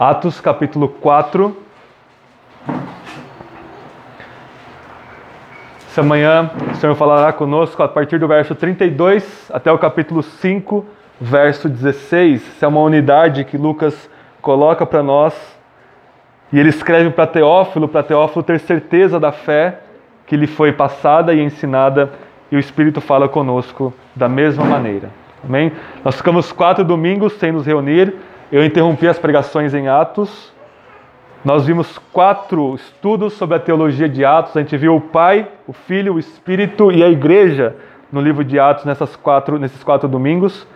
Atos capítulo 4. Essa manhã o Senhor falará conosco a partir do verso 32 até o capítulo 5, verso 16. Essa é uma unidade que Lucas coloca para nós. E ele escreve para Teófilo, para Teófilo ter certeza da fé que lhe foi passada e ensinada, e o Espírito fala conosco da mesma maneira. Amém? Nós ficamos quatro domingos sem nos reunir eu interrompi as pregações em Atos. Nós vimos quatro estudos sobre a teologia de Atos. A gente viu o Pai, o Filho, o Espírito e a Igreja no livro de Atos nessas quatro, nesses quatro domingos.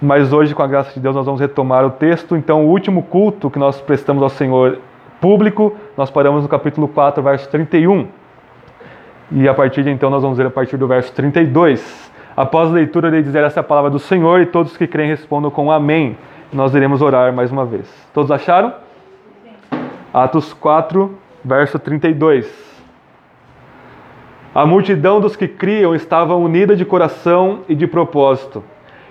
Mas hoje, com a graça de Deus, nós vamos retomar o texto. Então, o último culto que nós prestamos ao Senhor público, nós paramos no capítulo 4, verso 31. E a partir de então, nós vamos ler a partir do verso 32. Após a leitura, ele dizer essa palavra do Senhor e todos que creem respondam com Amém nós iremos orar mais uma vez. Todos acharam? Atos 4, verso 32. A multidão dos que criam estava unida de coração e de propósito.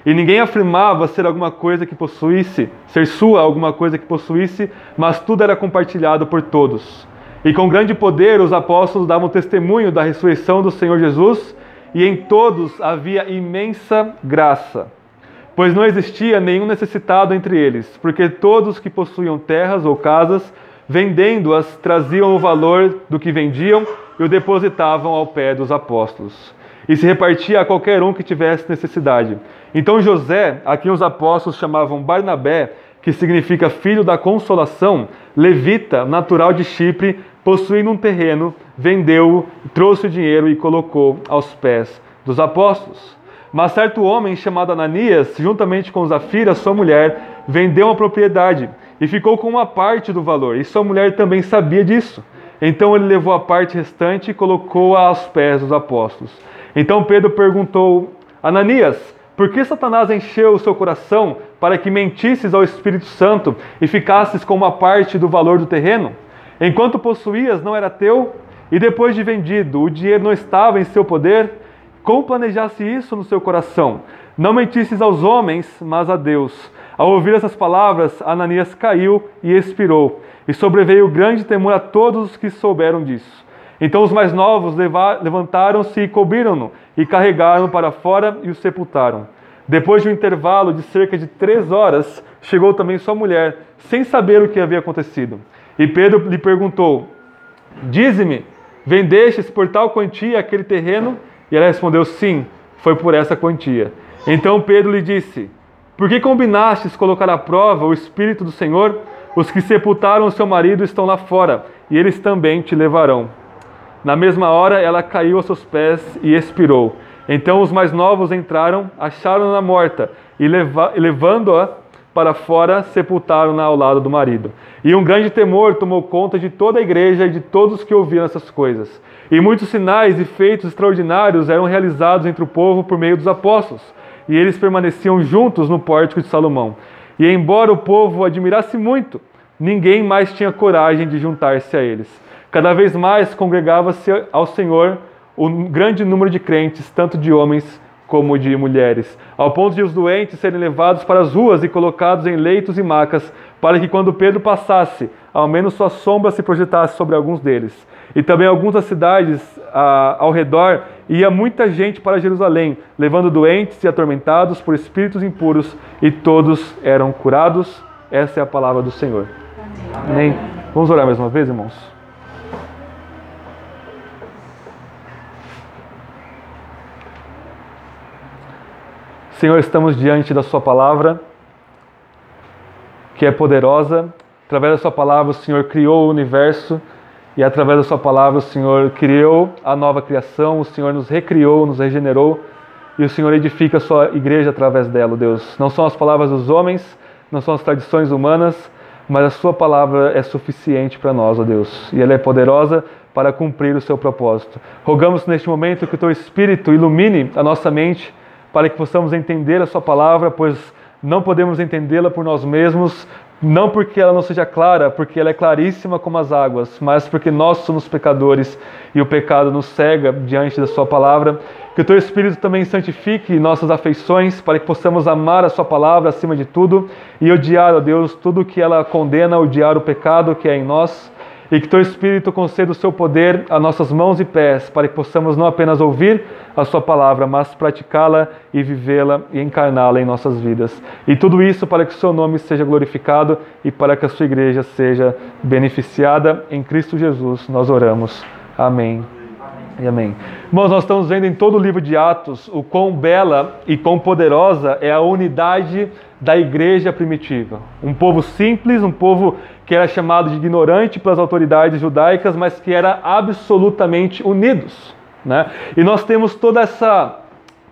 E ninguém afirmava ser alguma coisa que possuísse, ser sua alguma coisa que possuísse, mas tudo era compartilhado por todos. E com grande poder os apóstolos davam testemunho da ressurreição do Senhor Jesus, e em todos havia imensa graça pois não existia nenhum necessitado entre eles, porque todos que possuíam terras ou casas, vendendo-as, traziam o valor do que vendiam e o depositavam ao pé dos apóstolos. E se repartia a qualquer um que tivesse necessidade. Então José, a quem os apóstolos chamavam Barnabé, que significa filho da consolação, levita, natural de Chipre, possuindo um terreno, vendeu-o, trouxe o dinheiro e colocou aos pés dos apóstolos. Mas certo homem chamado Ananias, juntamente com Zafira, sua mulher, vendeu uma propriedade e ficou com uma parte do valor, e sua mulher também sabia disso. Então ele levou a parte restante e colocou-a aos pés dos apóstolos. Então Pedro perguntou: Ananias, por que Satanás encheu o seu coração para que mentisses ao Espírito Santo e ficasses com uma parte do valor do terreno? Enquanto possuías, não era teu? E depois de vendido, o dinheiro não estava em seu poder? Como planejasse isso no seu coração? Não mentisses aos homens, mas a Deus. Ao ouvir essas palavras, Ananias caiu e expirou, e sobreveio grande temor a todos os que souberam disso. Então os mais novos levantaram-se e cobriram-no, e carregaram-no para fora e o sepultaram. Depois de um intervalo de cerca de três horas, chegou também sua mulher, sem saber o que havia acontecido. E Pedro lhe perguntou: Dize-me, vendestes por tal quantia aquele terreno? E ela respondeu: Sim, foi por essa quantia. Então Pedro lhe disse: Por que combinastes colocar à prova o Espírito do Senhor? Os que sepultaram o seu marido estão lá fora, e eles também te levarão. Na mesma hora ela caiu aos seus pés e expirou. Então os mais novos entraram, acharam-na morta, e levando-a para fora, sepultaram-na ao lado do marido. E um grande temor tomou conta de toda a igreja e de todos que ouviram essas coisas. E muitos sinais e feitos extraordinários eram realizados entre o povo por meio dos apóstolos, e eles permaneciam juntos no pórtico de Salomão. E embora o povo admirasse muito, ninguém mais tinha coragem de juntar-se a eles. Cada vez mais congregava-se ao Senhor um grande número de crentes, tanto de homens como de mulheres, ao ponto de os doentes serem levados para as ruas e colocados em leitos e macas, para que quando Pedro passasse, ao menos sua sombra se projetasse sobre alguns deles. E também algumas cidades ah, ao redor ia muita gente para Jerusalém, levando doentes e atormentados por espíritos impuros, e todos eram curados. Essa é a palavra do Senhor. Amém. Amém. Vamos orar mais uma vez, irmãos? Senhor, estamos diante da Sua palavra, que é poderosa. Através da Sua palavra, o Senhor criou o universo e através da Sua palavra, o Senhor criou a nova criação, o Senhor nos recriou, nos regenerou e o Senhor edifica a Sua igreja através dela, Deus. Não são as palavras dos homens, não são as tradições humanas, mas a Sua palavra é suficiente para nós, ó Deus, e ela é poderosa para cumprir o seu propósito. Rogamos neste momento que o Teu Espírito ilumine a nossa mente para que possamos entender a Sua palavra, pois não podemos entendê-la por nós mesmos, não porque ela não seja clara, porque ela é claríssima como as águas, mas porque nós somos pecadores e o pecado nos cega diante da Sua palavra. Que o Teu Espírito também santifique nossas afeições para que possamos amar a Sua palavra acima de tudo e odiar, ó Deus, tudo que ela condena, odiar o pecado que é em nós e que teu Espírito conceda o seu poder a nossas mãos e pés, para que possamos não apenas ouvir a sua palavra, mas praticá-la e vivê-la e encarná-la em nossas vidas. E tudo isso para que o seu nome seja glorificado e para que a sua igreja seja beneficiada em Cristo Jesus. Nós oramos. Amém. E amém. Irmãos, nós estamos vendo em todo o livro de Atos o quão bela e quão poderosa é a unidade da igreja primitiva. Um povo simples, um povo que era chamado de ignorante pelas autoridades judaicas, mas que era absolutamente unidos. Né? E nós temos toda essa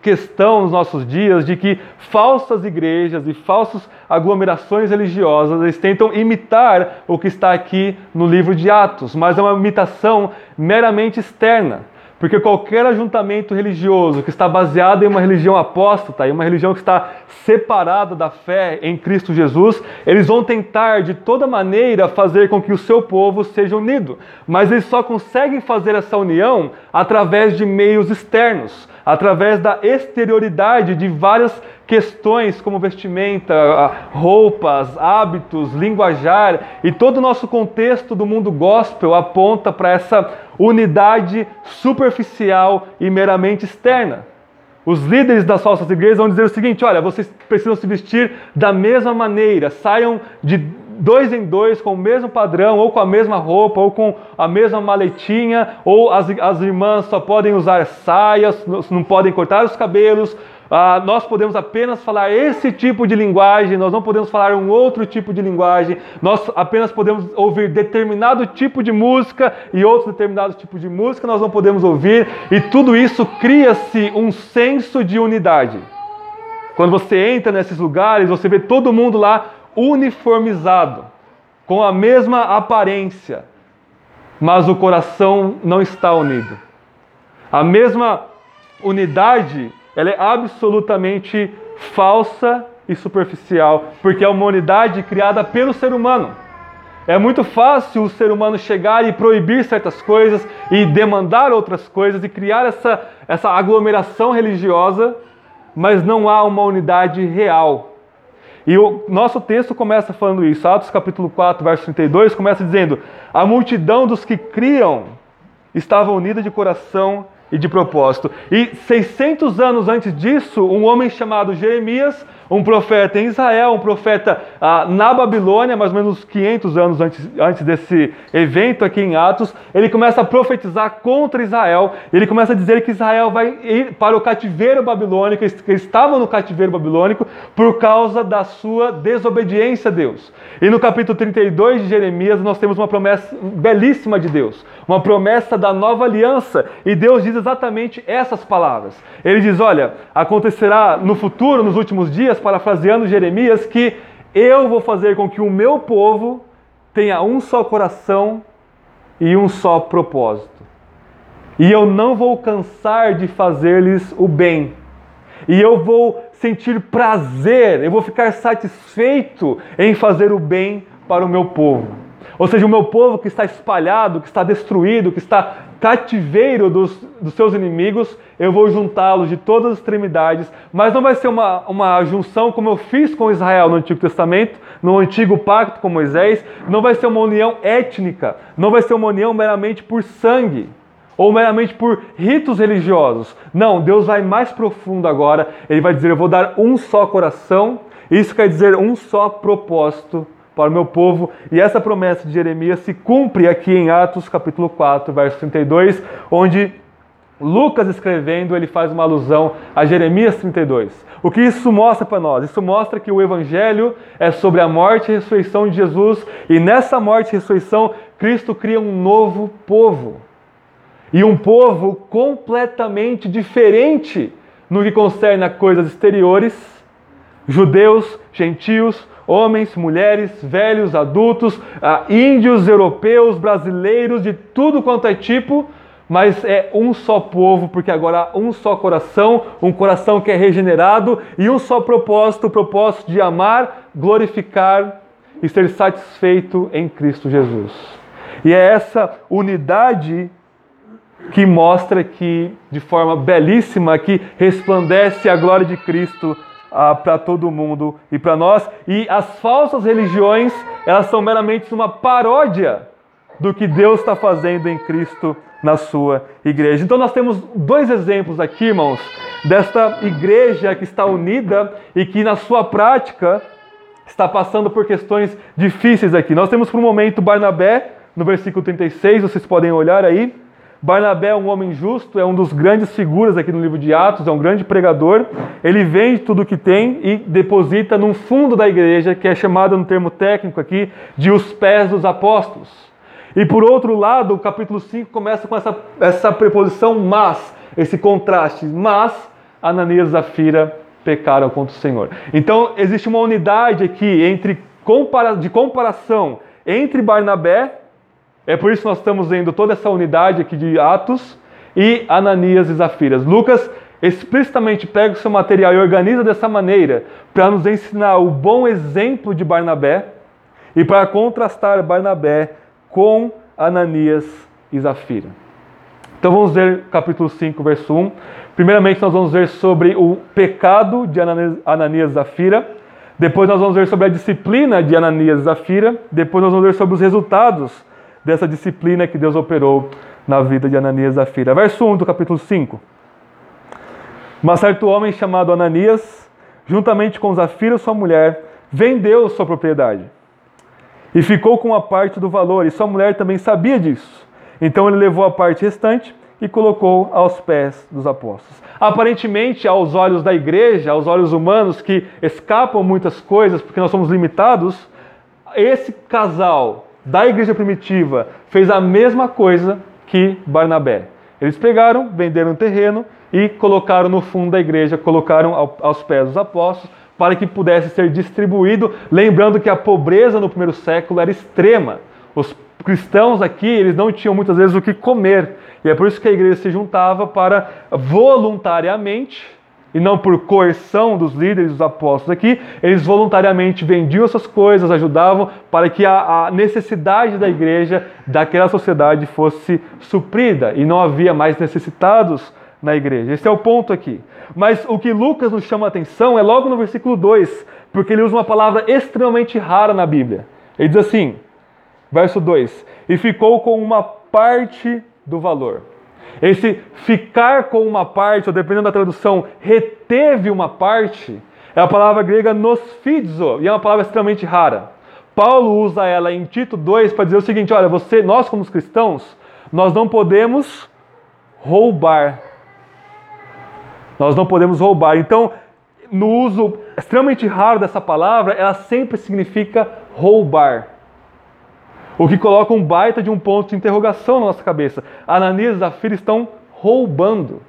questão nos nossos dias de que falsas igrejas e falsas aglomerações religiosas eles tentam imitar o que está aqui no livro de Atos, mas é uma imitação meramente externa. Porque qualquer ajuntamento religioso que está baseado em uma religião apóstata, em uma religião que está separada da fé em Cristo Jesus, eles vão tentar de toda maneira fazer com que o seu povo seja unido. Mas eles só conseguem fazer essa união através de meios externos, através da exterioridade de várias questões como vestimenta, roupas, hábitos, linguajar e todo o nosso contexto do mundo gospel aponta para essa unidade superficial e meramente externa. Os líderes das falsas igrejas vão dizer o seguinte: olha, vocês precisam se vestir da mesma maneira, saiam de dois em dois com o mesmo padrão, ou com a mesma roupa, ou com a mesma maletinha, ou as, as irmãs só podem usar saias, não podem cortar os cabelos, ah, nós podemos apenas falar esse tipo de linguagem, nós não podemos falar um outro tipo de linguagem, nós apenas podemos ouvir determinado tipo de música e outro determinado tipo de música nós não podemos ouvir, e tudo isso cria-se um senso de unidade. Quando você entra nesses lugares, você vê todo mundo lá uniformizado, com a mesma aparência, mas o coração não está unido. A mesma unidade ela é absolutamente falsa e superficial, porque é uma unidade criada pelo ser humano. É muito fácil o ser humano chegar e proibir certas coisas e demandar outras coisas e criar essa, essa aglomeração religiosa, mas não há uma unidade real. E o nosso texto começa falando isso. Atos capítulo 4, verso 32, começa dizendo: A multidão dos que criam estava unida de coração e de propósito. E 600 anos antes disso, um homem chamado Jeremias um profeta em Israel, um profeta ah, na Babilônia, mais ou menos 500 anos antes, antes desse evento aqui em Atos, ele começa a profetizar contra Israel, ele começa a dizer que Israel vai ir para o cativeiro babilônico, que estava no cativeiro babilônico, por causa da sua desobediência a Deus. E no capítulo 32 de Jeremias, nós temos uma promessa belíssima de Deus, uma promessa da nova aliança, e Deus diz exatamente essas palavras. Ele diz: Olha, acontecerá no futuro, nos últimos dias, Jeremias, parafraseando Jeremias, que eu vou fazer com que o meu povo tenha um só coração e um só propósito. E eu não vou cansar de fazer-lhes o bem. E eu vou sentir prazer, eu vou ficar satisfeito em fazer o bem para o meu povo. Ou seja, o meu povo que está espalhado, que está destruído, que está cativeiro dos, dos seus inimigos, eu vou juntá-los de todas as extremidades, mas não vai ser uma, uma junção como eu fiz com Israel no Antigo Testamento, no Antigo Pacto com Moisés, não vai ser uma união étnica, não vai ser uma união meramente por sangue ou meramente por ritos religiosos. Não, Deus vai mais profundo agora, ele vai dizer: Eu vou dar um só coração, isso quer dizer um só propósito para o meu povo. E essa promessa de Jeremias se cumpre aqui em Atos capítulo 4, verso 32, onde Lucas escrevendo, ele faz uma alusão a Jeremias 32. O que isso mostra para nós? Isso mostra que o evangelho é sobre a morte e ressurreição de Jesus, e nessa morte e ressurreição, Cristo cria um novo povo. E um povo completamente diferente no que concerne a coisas exteriores, judeus, gentios, homens, mulheres, velhos, adultos, ah, índios, europeus, brasileiros, de tudo quanto é tipo, mas é um só povo, porque agora há um só coração, um coração que é regenerado e um só propósito, o propósito de amar, glorificar e ser satisfeito em Cristo Jesus. E é essa unidade que mostra que, de forma belíssima, que resplandece a glória de Cristo ah, para todo mundo e para nós. E as falsas religiões, elas são meramente uma paródia do que Deus está fazendo em Cristo na sua igreja. Então nós temos dois exemplos aqui, irmãos, desta igreja que está unida e que na sua prática está passando por questões difíceis aqui. Nós temos por um momento Barnabé, no versículo 36, vocês podem olhar aí. Barnabé é um homem justo, é um dos grandes figuras aqui no livro de Atos, é um grande pregador. Ele vende tudo o que tem e deposita num fundo da igreja, que é chamado no termo técnico aqui de os pés dos apóstolos. E por outro lado, o capítulo 5 começa com essa, essa preposição mas, esse contraste. Mas Ananias e Zafira pecaram contra o Senhor. Então existe uma unidade aqui entre de comparação entre Barnabé é por isso que nós estamos vendo toda essa unidade aqui de Atos e Ananias e Zafiras. Lucas explicitamente pega o seu material e organiza dessa maneira para nos ensinar o bom exemplo de Barnabé e para contrastar Barnabé com Ananias e Zafira. Então vamos ver capítulo 5, verso 1. Primeiramente nós vamos ver sobre o pecado de Ananias e Zafira. Depois nós vamos ver sobre a disciplina de Ananias e Zafira. Depois nós vamos ver sobre os resultados dessa disciplina que Deus operou na vida de Ananias e Zafira. Verso 1 do capítulo 5. Mas certo homem chamado Ananias, juntamente com Zafira, sua mulher, vendeu sua propriedade e ficou com a parte do valor, e sua mulher também sabia disso. Então ele levou a parte restante e colocou aos pés dos apóstolos. Aparentemente, aos olhos da igreja, aos olhos humanos que escapam muitas coisas porque nós somos limitados, esse casal da igreja primitiva fez a mesma coisa que Barnabé. Eles pegaram, venderam o terreno e colocaram no fundo da igreja, colocaram aos pés dos apóstolos para que pudesse ser distribuído, lembrando que a pobreza no primeiro século era extrema. Os cristãos aqui, eles não tinham muitas vezes o que comer. E é por isso que a igreja se juntava para voluntariamente e não por coerção dos líderes dos apóstolos aqui, eles voluntariamente vendiam essas coisas, ajudavam para que a, a, necessidade da igreja, daquela sociedade, fosse suprida e não havia mais necessitados na igreja. Esse é o ponto aqui. Mas o que Lucas nos chama a atenção é logo no versículo 2, porque ele usa uma palavra extremamente rara na Bíblia. Ele diz assim, verso 2: E ficou com uma parte do valor. Esse ficar com uma parte, ou dependendo da tradução, reteve uma parte, é a palavra grega nosfidzo, e é uma palavra extremamente rara. Paulo usa ela em Tito 2 para dizer o seguinte: olha, você, nós como cristãos, nós não podemos roubar. Nós não podemos roubar. Então, no uso extremamente raro dessa palavra, ela sempre significa roubar. O que coloca um baita de um ponto de interrogação na nossa cabeça. Ananias e Zafira estão roubando.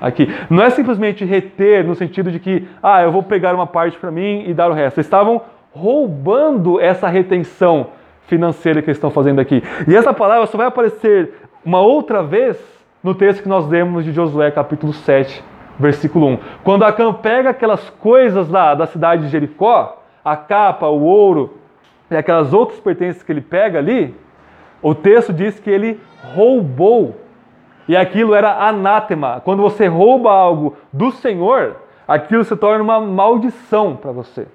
Aqui. Não é simplesmente reter no sentido de que, ah, eu vou pegar uma parte para mim e dar o resto. Eles estavam roubando essa retenção financeira que eles estão fazendo aqui. E essa palavra só vai aparecer uma outra vez no texto que nós lemos de Josué, capítulo 7, versículo 1. Quando Acã pega aquelas coisas lá da cidade de Jericó, a capa, o ouro, e aquelas outras pertences que ele pega ali, o texto diz que ele roubou. E aquilo era anátema. Quando você rouba algo do Senhor, aquilo se torna uma maldição para você.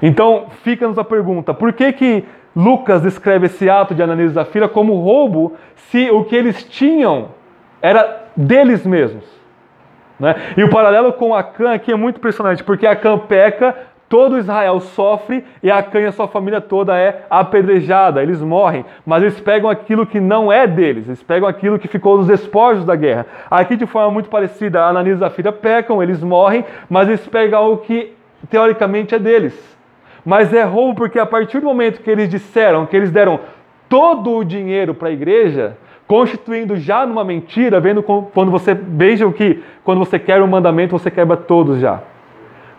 Então, fica-nos a pergunta: por que, que Lucas descreve esse ato de Ananias e Zafira como roubo, se o que eles tinham era deles mesmos? Né? E o paralelo com Acã aqui é muito impressionante, porque Acã peca Todo Israel sofre e Acã e a sua família toda é apedrejada, eles morrem, mas eles pegam aquilo que não é deles, eles pegam aquilo que ficou nos despojos da guerra. Aqui, de forma muito parecida, Ananias e Zafira pecam, eles morrem, mas eles pegam algo que teoricamente é deles. Mas é roubo porque a partir do momento que eles disseram que eles deram todo o dinheiro para a igreja, constituindo já numa mentira, vendo quando você veja que quando você quer um mandamento, você quebra todos já.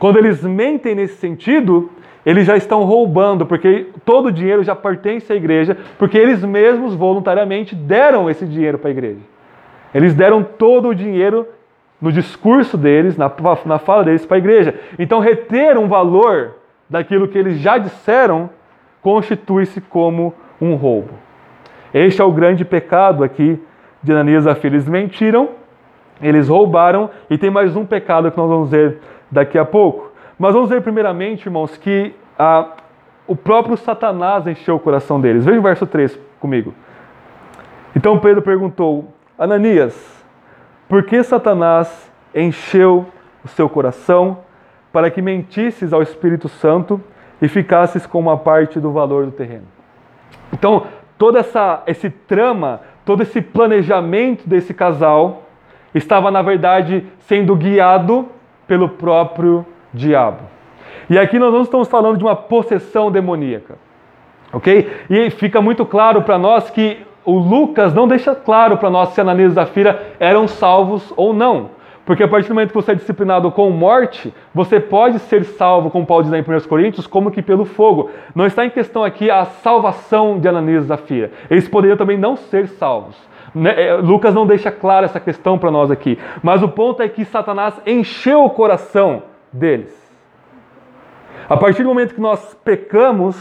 Quando eles mentem nesse sentido, eles já estão roubando, porque todo o dinheiro já pertence à igreja, porque eles mesmos voluntariamente deram esse dinheiro para a igreja. Eles deram todo o dinheiro no discurso deles, na, na fala deles para a igreja. Então, reter um valor daquilo que eles já disseram, constitui-se como um roubo. Este é o grande pecado aqui de Ananias e. Eles mentiram, eles roubaram, e tem mais um pecado que nós vamos ver daqui a pouco. Mas vamos ver primeiramente, irmãos, que ah, o próprio Satanás encheu o coração deles. Veja o verso 3 comigo. Então Pedro perguntou: Ananias, por que Satanás encheu o seu coração para que mentisses ao Espírito Santo e ficasses com uma parte do valor do terreno? Então, todo essa, esse trama, todo esse planejamento desse casal estava, na verdade, sendo guiado pelo próprio diabo. E aqui nós não estamos falando de uma possessão demoníaca, ok? E fica muito claro para nós que o Lucas não deixa claro para nós se Ananias e Zafira eram salvos ou não. Porque a partir do momento que você é disciplinado com morte, você pode ser salvo, como Paulo diz em 1 Coríntios, como que pelo fogo. Não está em questão aqui a salvação de Ananias e Zafira. Eles poderiam também não ser salvos. Né, é, Lucas não deixa clara essa questão para nós aqui. Mas o ponto é que Satanás encheu o coração deles. A partir do momento que nós pecamos,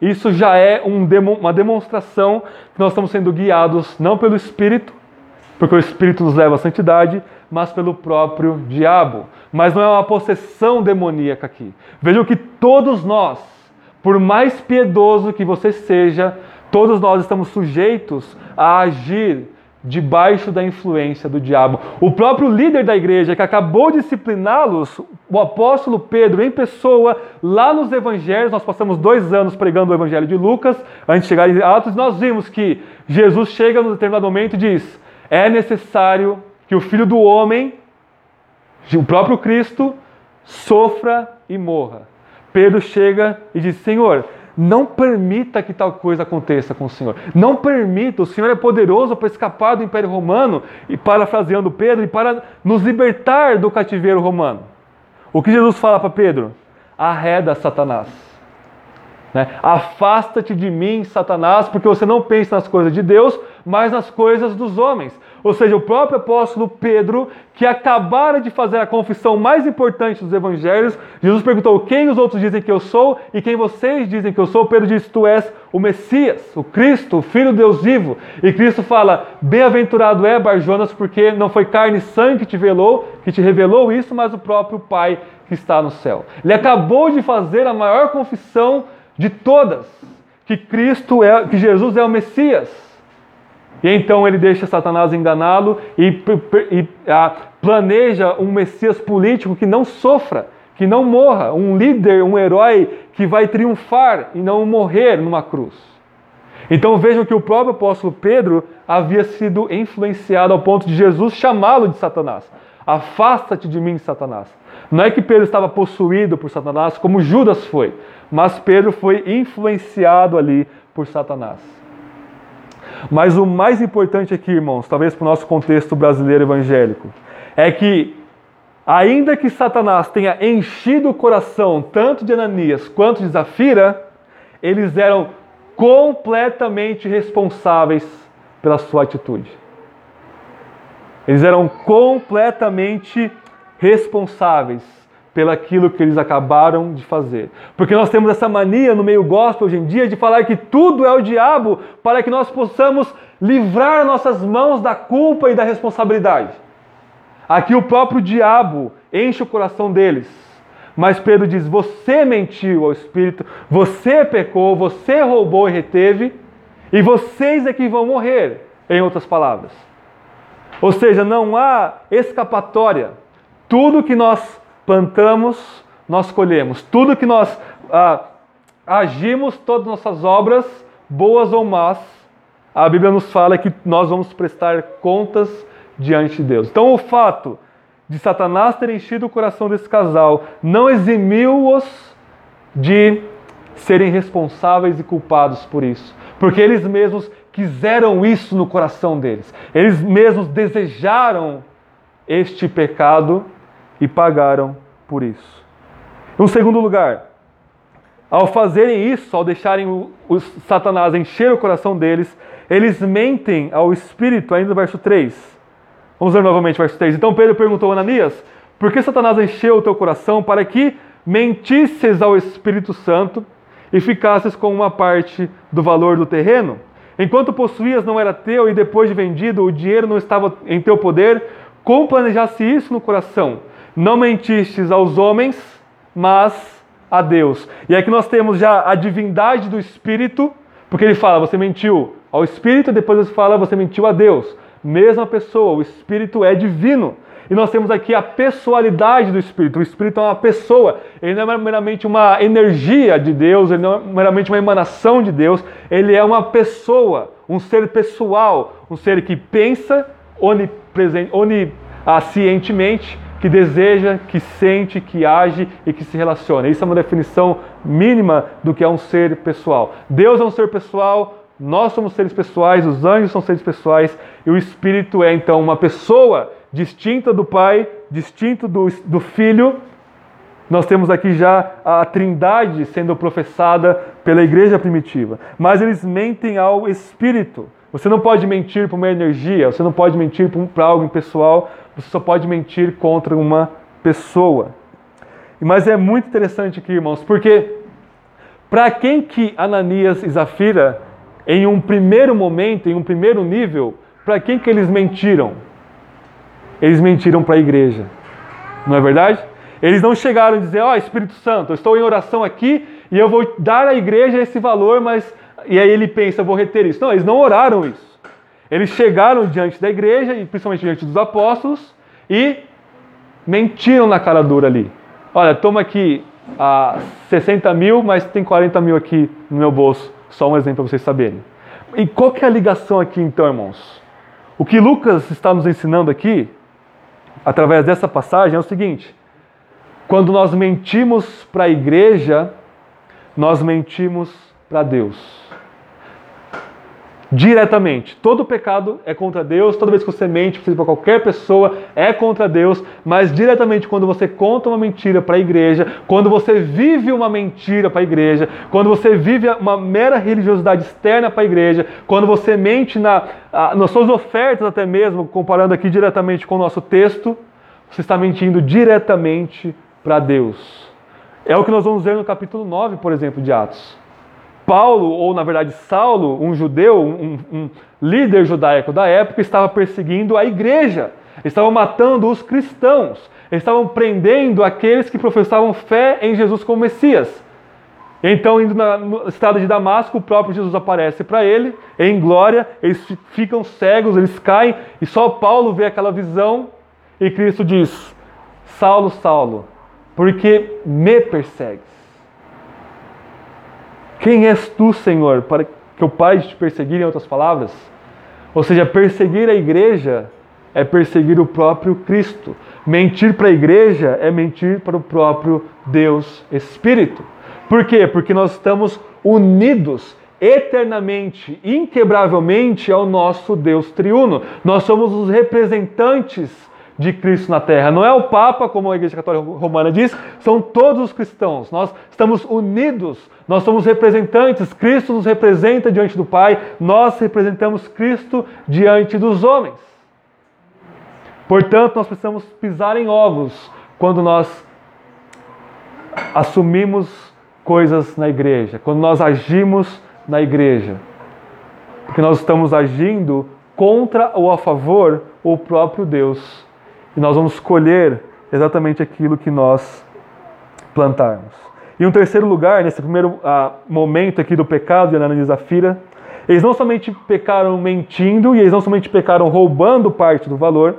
isso já é um demo, uma demonstração que nós estamos sendo guiados não pelo Espírito, porque o Espírito nos leva à santidade, mas pelo próprio diabo. Mas não é uma possessão demoníaca aqui. Vejam que todos nós, por mais piedoso que você seja, todos nós estamos sujeitos a agir debaixo da influência do diabo. O próprio líder da igreja que acabou discipliná-los, o apóstolo Pedro, em pessoa, lá nos evangelhos, nós passamos dois anos pregando o evangelho de Lucas, antes de chegar em Atos, nós vimos que Jesus chega num determinado momento e diz: é necessário que o filho do homem, o próprio Cristo, sofra e morra. Pedro chega e diz: Senhor, não permita que tal coisa aconteça com o Senhor. Não permita, o Senhor é poderoso para escapar do Império Romano, e parafraseando Pedro, e para nos libertar do cativeiro romano. O que Jesus fala para Pedro? Arreda Satanás. Né? Afasta-te de mim, Satanás, porque você não pensa nas coisas de Deus, mas nas coisas dos homens. Ou seja, o próprio apóstolo Pedro, que acabara de fazer a confissão mais importante dos evangelhos, Jesus perguntou: Quem os outros dizem que eu sou e quem vocês dizem que eu sou? Pedro disse: Tu és o Messias, o Cristo, o Filho de Deus vivo. E Cristo fala: Bem-aventurado é Barjonas, porque não foi carne e sangue que te revelou, que te revelou isso, mas o próprio Pai que está no céu. Ele acabou de fazer a maior confissão de todas, que Cristo é, que Jesus é o Messias. E então ele deixa Satanás enganá-lo e, e a, planeja um Messias político que não sofra, que não morra, um líder, um herói que vai triunfar e não morrer numa cruz. Então vejam que o próprio apóstolo Pedro havia sido influenciado ao ponto de Jesus chamá-lo de Satanás. Afasta-te de mim, Satanás. Não é que Pedro estava possuído por Satanás, como Judas foi, mas Pedro foi influenciado ali por Satanás. Mas o mais importante aqui, irmãos, talvez para o nosso contexto brasileiro evangélico, é que, ainda que Satanás tenha enchido o coração tanto de Ananias quanto de Zafira, eles eram completamente responsáveis pela sua atitude. Eles eram completamente responsáveis pelaquilo que eles acabaram de fazer. Porque nós temos essa mania no meio gospel hoje em dia de falar que tudo é o diabo para que nós possamos livrar nossas mãos da culpa e da responsabilidade. Aqui o próprio diabo enche o coração deles. Mas Pedro diz: Você mentiu ao Espírito, você pecou, você roubou e reteve, e vocês é que vão morrer, em outras palavras. Ou seja, não há escapatória. Tudo que nós plantamos, nós colhemos. Tudo que nós ah, agimos, todas as nossas obras, boas ou más, a Bíblia nos fala que nós vamos prestar contas diante de Deus. Então, o fato de Satanás ter enchido o coração desse casal não eximiu-os de serem responsáveis e culpados por isso, porque eles mesmos quiseram isso no coração deles, eles mesmos desejaram este pecado e pagaram por isso. Em segundo lugar, ao fazerem isso, ao deixarem o, o Satanás encher o coração deles, eles mentem ao Espírito, ainda no verso 3. Vamos ler novamente o verso 3. Então Pedro perguntou a Ananias: Por que Satanás encheu o teu coração para que mentisseis ao Espírito Santo e ficasses com uma parte do valor do terreno? Enquanto possuías não era teu e depois de vendido o dinheiro não estava em teu poder, como planejasse isso no coração? Não mentistes aos homens, mas a Deus. E aqui nós temos já a divindade do Espírito, porque ele fala, você mentiu ao Espírito, depois ele fala, você mentiu a Deus. Mesma pessoa, o Espírito é divino. E nós temos aqui a pessoalidade do Espírito. O Espírito é uma pessoa, ele não é meramente uma energia de Deus, ele não é meramente uma emanação de Deus, ele é uma pessoa, um ser pessoal, um ser que pensa onipresente, oniscientemente, que deseja, que sente, que age e que se relaciona. Isso é uma definição mínima do que é um ser pessoal. Deus é um ser pessoal, nós somos seres pessoais, os anjos são seres pessoais e o Espírito é então uma pessoa distinta do Pai, distinto do, do Filho. Nós temos aqui já a Trindade sendo professada pela igreja primitiva. Mas eles mentem ao Espírito. Você não pode mentir para uma energia, você não pode mentir para algo impessoal, você só pode mentir contra uma pessoa. Mas é muito interessante aqui, irmãos, porque para quem que Ananias e Zafira, em um primeiro momento, em um primeiro nível, para quem que eles mentiram? eles mentiram para a igreja. Não é verdade? Eles não chegaram a dizer, ó oh, Espírito Santo, eu estou em oração aqui e eu vou dar à igreja esse valor, mas. E aí ele pensa, vou reter isso. Não, eles não oraram isso. Eles chegaram diante da igreja, e principalmente diante dos apóstolos, e mentiram na cara dura ali. Olha, toma aqui ah, 60 mil, mas tem 40 mil aqui no meu bolso. Só um exemplo para vocês saberem. E qual que é a ligação aqui então, irmãos? O que Lucas está nos ensinando aqui através dessa passagem é o seguinte: quando nós mentimos para a igreja, nós mentimos para Deus. Diretamente. Todo pecado é contra Deus, toda vez que você mente para qualquer pessoa é contra Deus, mas diretamente quando você conta uma mentira para a igreja, quando você vive uma mentira para a igreja, quando você vive uma mera religiosidade externa para a igreja, quando você mente na, nas suas ofertas até mesmo, comparando aqui diretamente com o nosso texto, você está mentindo diretamente para Deus. É o que nós vamos ver no capítulo 9, por exemplo, de Atos. Paulo, ou na verdade Saulo, um judeu, um, um líder judaico da época, estava perseguindo a igreja, estavam matando os cristãos, estavam prendendo aqueles que professavam fé em Jesus como Messias. Então, indo na, no estado de Damasco, o próprio Jesus aparece para ele, em glória, eles ficam cegos, eles caem, e só Paulo vê aquela visão, e Cristo diz: Saulo, Saulo, porque me persegues? Quem és tu, Senhor, para que eu pare de te perseguir, em outras palavras? Ou seja, perseguir a igreja é perseguir o próprio Cristo. Mentir para a igreja é mentir para o próprio Deus Espírito. Por quê? Porque nós estamos unidos eternamente, inquebravelmente ao nosso Deus triuno. Nós somos os representantes de Cristo na terra. Não é o Papa, como a Igreja Católica Romana diz, são todos os cristãos. Nós estamos unidos, nós somos representantes, Cristo nos representa diante do Pai, nós representamos Cristo diante dos homens. Portanto, nós precisamos pisar em ovos quando nós assumimos coisas na igreja, quando nós agimos na igreja. Porque nós estamos agindo contra ou a favor o próprio Deus e nós vamos colher exatamente aquilo que nós plantarmos. E um terceiro lugar, nesse primeiro ah, momento aqui do pecado de Ananias e Zafira, eles não somente pecaram mentindo e eles não somente pecaram roubando parte do valor,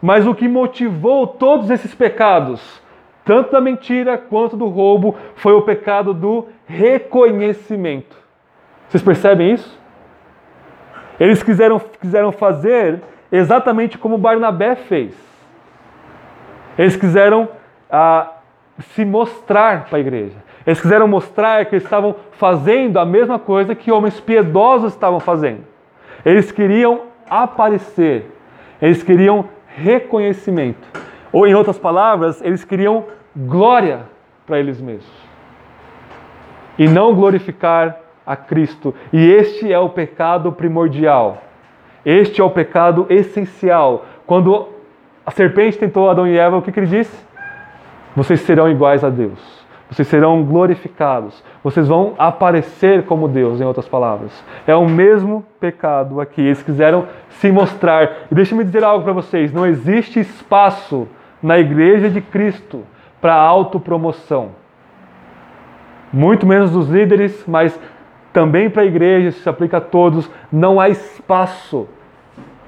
mas o que motivou todos esses pecados, tanto da mentira quanto do roubo, foi o pecado do reconhecimento. Vocês percebem isso? Eles quiseram, quiseram fazer exatamente como Barnabé fez. Eles quiseram ah, se mostrar para a igreja. Eles quiseram mostrar que eles estavam fazendo a mesma coisa que homens piedosos estavam fazendo. Eles queriam aparecer. Eles queriam reconhecimento. Ou, em outras palavras, eles queriam glória para eles mesmos. E não glorificar a Cristo. E este é o pecado primordial. Este é o pecado essencial. Quando a serpente tentou Adão e Eva, o que, que ele disse? vocês serão iguais a Deus. Vocês serão glorificados. Vocês vão aparecer como Deus, em outras palavras. É o mesmo pecado aqui. Eles quiseram se mostrar. E deixe-me dizer algo para vocês: não existe espaço na igreja de Cristo para autopromoção. Muito menos dos líderes, mas também para a igreja, isso se aplica a todos. Não há espaço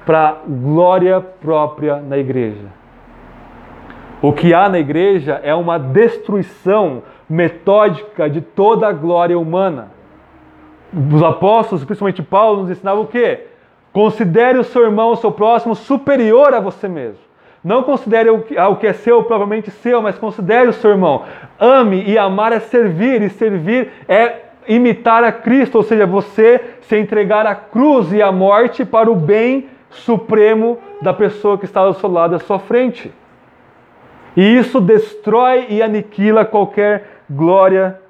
para glória própria na igreja. O que há na igreja é uma destruição metódica de toda a glória humana. Os apóstolos, principalmente Paulo, nos ensinavam o quê? Considere o seu irmão, o seu próximo, superior a você mesmo. Não considere o que é seu provavelmente seu, mas considere o seu irmão. Ame e amar é servir, e servir é imitar a Cristo, ou seja, você se entregar à cruz e à morte para o bem supremo da pessoa que está ao seu lado, à sua frente. E isso destrói e aniquila qualquer glória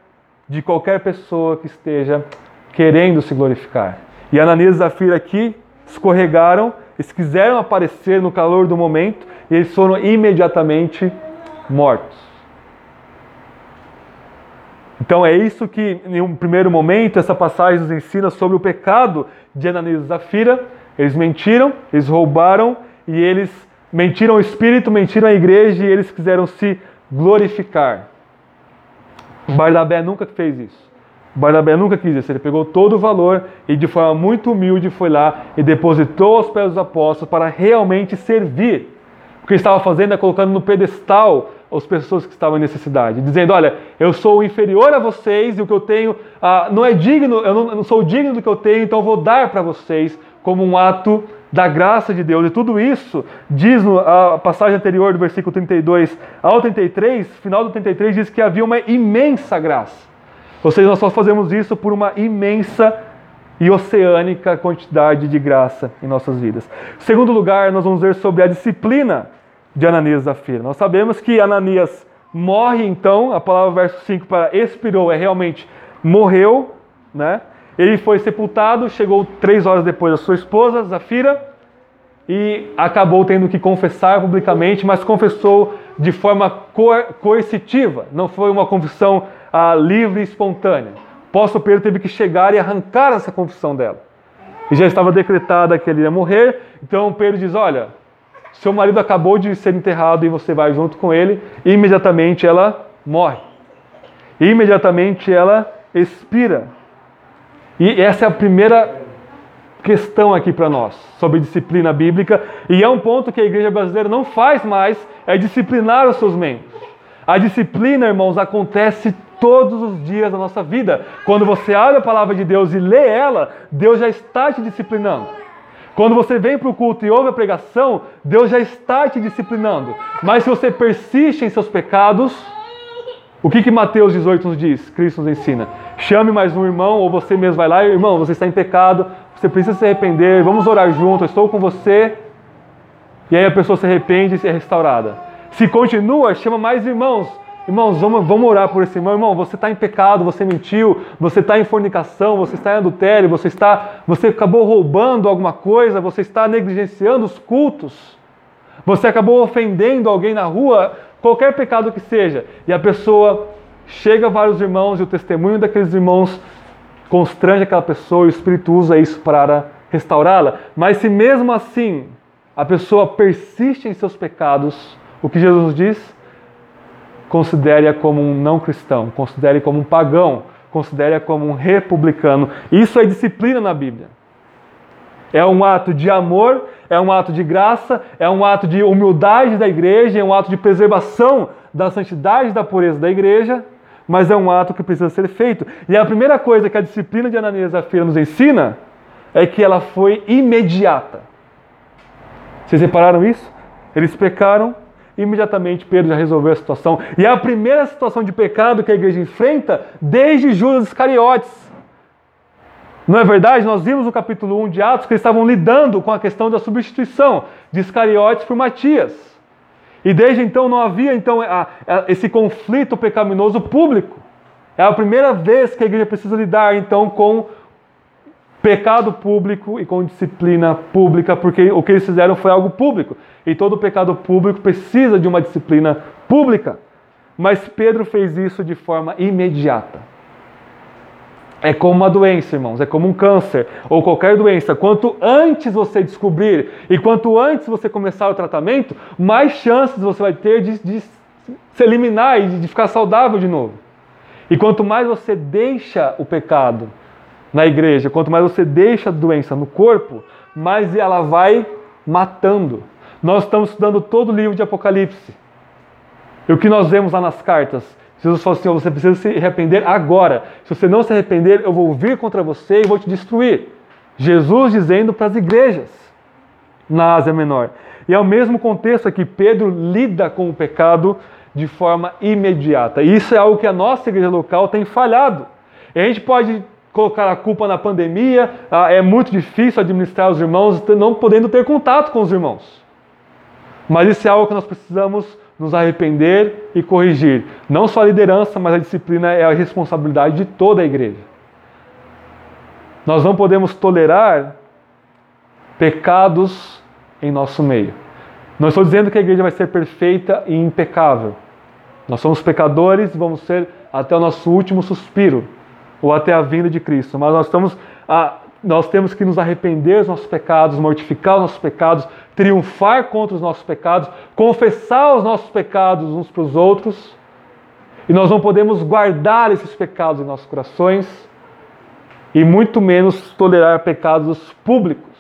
de qualquer pessoa que esteja querendo se glorificar. E Ananias e Zafira aqui escorregaram, eles quiseram aparecer no calor do momento e eles foram imediatamente mortos. Então é isso que, em um primeiro momento, essa passagem nos ensina sobre o pecado de Ananias e Zafira. Eles mentiram, eles roubaram e eles mentiram ao Espírito, mentiram à igreja e eles quiseram se glorificar. Barnabé nunca fez isso. Barnabé nunca quis isso. Ele pegou todo o valor e, de forma muito humilde, foi lá e depositou aos pés dos apóstolos para realmente servir. O que ele estava fazendo é colocando no pedestal as pessoas que estavam em necessidade, dizendo: Olha, eu sou inferior a vocês e o que eu tenho ah, não é digno, eu não, eu não sou digno do que eu tenho, então eu vou dar para vocês como um ato da graça de Deus. E tudo isso diz no, a passagem anterior do versículo 32 ao 33, final do 33 diz que havia uma imensa graça. Ou seja, nós só fazemos isso por uma imensa e oceânica quantidade de graça em nossas vidas. Segundo lugar, nós vamos ver sobre a disciplina de Ananias e Zafira. Nós sabemos que Ananias morre, então, a palavra verso 5 para expirou é realmente morreu, né? Ele foi sepultado, chegou três horas depois a sua esposa, Zafira, e acabou tendo que confessar publicamente, mas confessou de forma coercitiva, não foi uma confissão ah, livre e espontânea. O apóstolo Pedro teve que chegar e arrancar essa confissão dela. E já estava decretada que ele ia morrer, então Pedro diz: Olha, seu marido acabou de ser enterrado e você vai junto com ele, e imediatamente ela morre. E imediatamente ela expira. E essa é a primeira questão aqui para nós sobre disciplina bíblica, e é um ponto que a igreja brasileira não faz mais, é disciplinar os seus membros. A disciplina, irmãos, acontece todos os dias da nossa vida. Quando você abre a palavra de Deus e lê ela, Deus já está te disciplinando. Quando você vem para o culto e ouve a pregação, Deus já está te disciplinando. Mas se você persiste em seus pecados, o que, que Mateus 18 nos diz? Cristo nos ensina. Chame mais um irmão, ou você mesmo vai lá, irmão, você está em pecado, você precisa se arrepender, vamos orar junto, eu estou com você. E aí a pessoa se arrepende e é restaurada. Se continua, chama mais irmãos. Irmãos, vamos, vamos orar por esse irmão. Irmão, você está em pecado, você mentiu, você está em fornicação, você está em adultério, você está, você acabou roubando alguma coisa, você está negligenciando os cultos, você acabou ofendendo alguém na rua, qualquer pecado que seja. E a pessoa chega a vários irmãos e o testemunho daqueles irmãos constrange aquela pessoa e o Espírito usa isso para restaurá-la. Mas se mesmo assim a pessoa persiste em seus pecados, o que Jesus diz? considere-a como um não cristão, considere como um pagão, considere-a como um republicano. Isso é disciplina na Bíblia. É um ato de amor, é um ato de graça, é um ato de humildade da igreja, é um ato de preservação da santidade e da pureza da igreja, mas é um ato que precisa ser feito. E a primeira coisa que a disciplina de Ananias Zafira nos ensina é que ela foi imediata. Vocês repararam isso? Eles pecaram, imediatamente Pedro já resolveu a situação. E é a primeira situação de pecado que a igreja enfrenta desde Judas Iscariotes. Não é verdade? Nós vimos no capítulo 1 de Atos que eles estavam lidando com a questão da substituição de Iscariotes por Matias. E desde então não havia então esse conflito pecaminoso público. É a primeira vez que a igreja precisa lidar então com pecado público e com disciplina pública, porque o que eles fizeram foi algo público. E todo pecado público precisa de uma disciplina pública. Mas Pedro fez isso de forma imediata. É como uma doença, irmãos, é como um câncer ou qualquer doença. Quanto antes você descobrir e quanto antes você começar o tratamento, mais chances você vai ter de, de se eliminar e de ficar saudável de novo. E quanto mais você deixa o pecado na igreja, quanto mais você deixa a doença no corpo, mais ela vai matando. Nós estamos estudando todo o livro de Apocalipse. E o que nós vemos lá nas cartas? Jesus falou assim: você precisa se arrepender agora. Se você não se arrepender, eu vou vir contra você e vou te destruir. Jesus dizendo para as igrejas na Ásia Menor. E é o mesmo contexto aqui, Pedro lida com o pecado de forma imediata. E isso é algo que a nossa igreja local tem falhado. E a gente pode colocar a culpa na pandemia, é muito difícil administrar os irmãos, não podendo ter contato com os irmãos. Mas isso é algo que nós precisamos nos arrepender e corrigir. Não só a liderança, mas a disciplina é a responsabilidade de toda a igreja. Nós não podemos tolerar pecados em nosso meio. Não estou dizendo que a igreja vai ser perfeita e impecável. Nós somos pecadores e vamos ser até o nosso último suspiro ou até a vinda de Cristo. Mas nós estamos a, nós temos que nos arrepender dos nossos pecados, mortificar os nossos pecados, triunfar contra os nossos pecados, confessar os nossos pecados uns para os outros. E nós não podemos guardar esses pecados em nossos corações e muito menos tolerar pecados públicos.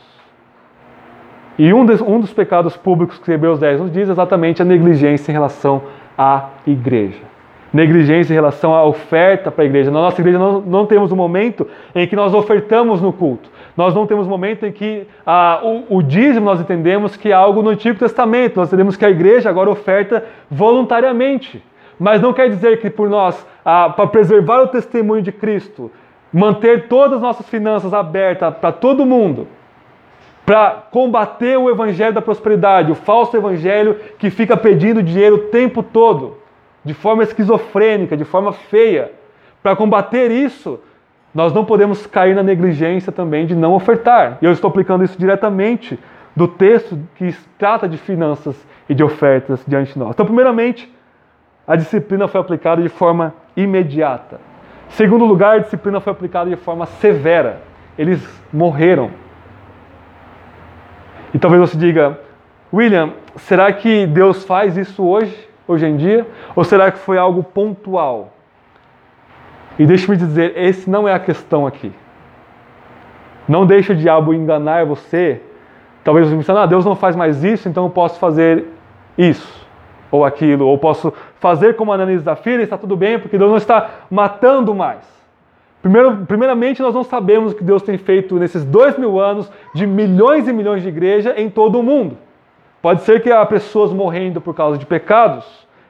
E um, um dos pecados públicos que Hebreus 10 nos diz é exatamente a negligência em relação à igreja negligência em relação à oferta para a igreja. Na nossa igreja não, não temos um momento em que nós ofertamos no culto. Nós não temos um momento em que ah, o, o dízimo nós entendemos que é algo no Antigo Testamento. Nós entendemos que a igreja agora oferta voluntariamente. Mas não quer dizer que por nós, ah, para preservar o testemunho de Cristo, manter todas as nossas finanças abertas para todo mundo, para combater o evangelho da prosperidade, o falso evangelho que fica pedindo dinheiro o tempo todo de forma esquizofrênica, de forma feia. Para combater isso, nós não podemos cair na negligência também de não ofertar. E eu estou aplicando isso diretamente do texto que trata de finanças e de ofertas diante de nós. Então, primeiramente, a disciplina foi aplicada de forma imediata. Segundo lugar, a disciplina foi aplicada de forma severa. Eles morreram. E talvez você diga, William, será que Deus faz isso hoje? Hoje em dia? Ou será que foi algo pontual? E deixe-me dizer, esse não é a questão aqui. Não deixe o diabo enganar você. Talvez você pense, ah, Deus não faz mais isso, então eu posso fazer isso ou aquilo, ou posso fazer como Ananias da filha, está tudo bem, porque Deus não está matando mais. Primeiro, primeiramente, nós não sabemos o que Deus tem feito nesses dois mil anos de milhões e milhões de igrejas em todo o mundo. Pode ser que há pessoas morrendo por causa de pecados,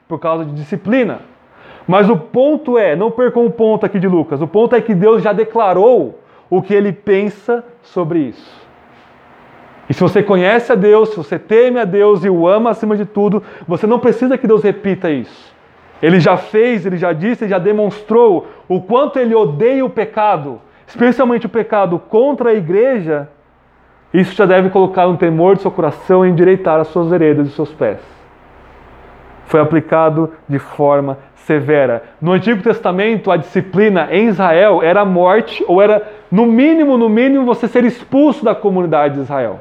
por causa de disciplina. Mas o ponto é, não percam o ponto aqui de Lucas, o ponto é que Deus já declarou o que ele pensa sobre isso. E se você conhece a Deus, se você teme a Deus e o ama acima de tudo, você não precisa que Deus repita isso. Ele já fez, ele já disse, ele já demonstrou o quanto ele odeia o pecado, especialmente o pecado contra a igreja isso já deve colocar um temor de seu coração e endireitar as suas veredas e seus pés. Foi aplicado de forma severa. No Antigo Testamento, a disciplina em Israel era a morte, ou era, no mínimo, no mínimo, você ser expulso da comunidade de Israel.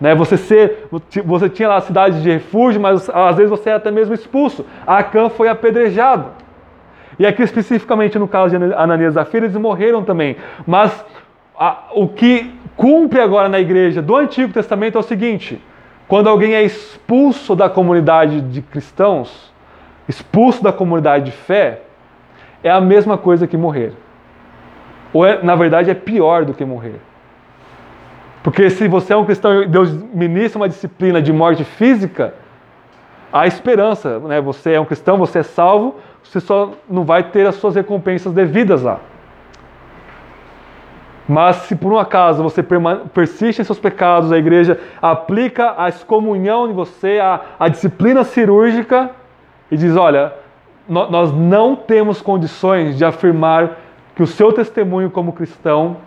Né? Você, ser, você tinha lá a cidade de refúgio, mas às vezes você era até mesmo expulso. Acã foi apedrejado. E aqui especificamente no caso de Ananias e Zafira, eles morreram também. Mas a, o que cumpre agora na igreja do Antigo Testamento é o seguinte: quando alguém é expulso da comunidade de cristãos, expulso da comunidade de fé, é a mesma coisa que morrer. Ou é, na verdade é pior do que morrer. Porque se você é um cristão e Deus ministra uma disciplina de morte física, há esperança, né? Você é um cristão, você é salvo, você só não vai ter as suas recompensas devidas lá. Mas se por um acaso você persiste em seus pecados, a igreja aplica a excomunhão em você, a, a disciplina cirúrgica, e diz: olha, nós não temos condições de afirmar que o seu testemunho como cristão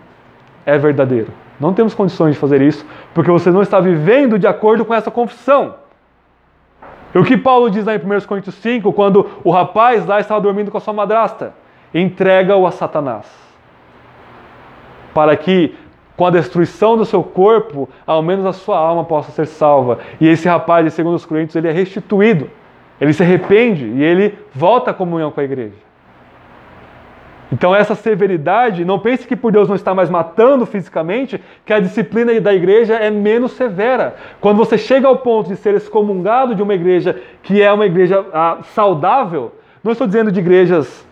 é verdadeiro. Não temos condições de fazer isso, porque você não está vivendo de acordo com essa confissão. E o que Paulo diz lá em 1 Coríntios 5, quando o rapaz lá estava dormindo com a sua madrasta? Entrega-o a Satanás. Para que, com a destruição do seu corpo, ao menos a sua alma possa ser salva. E esse rapaz, segundo os Coríntios, ele é restituído. Ele se arrepende e ele volta à comunhão com a igreja. Então, essa severidade, não pense que por Deus não está mais matando fisicamente, que a disciplina da igreja é menos severa. Quando você chega ao ponto de ser excomungado de uma igreja que é uma igreja ah, saudável, não estou dizendo de igrejas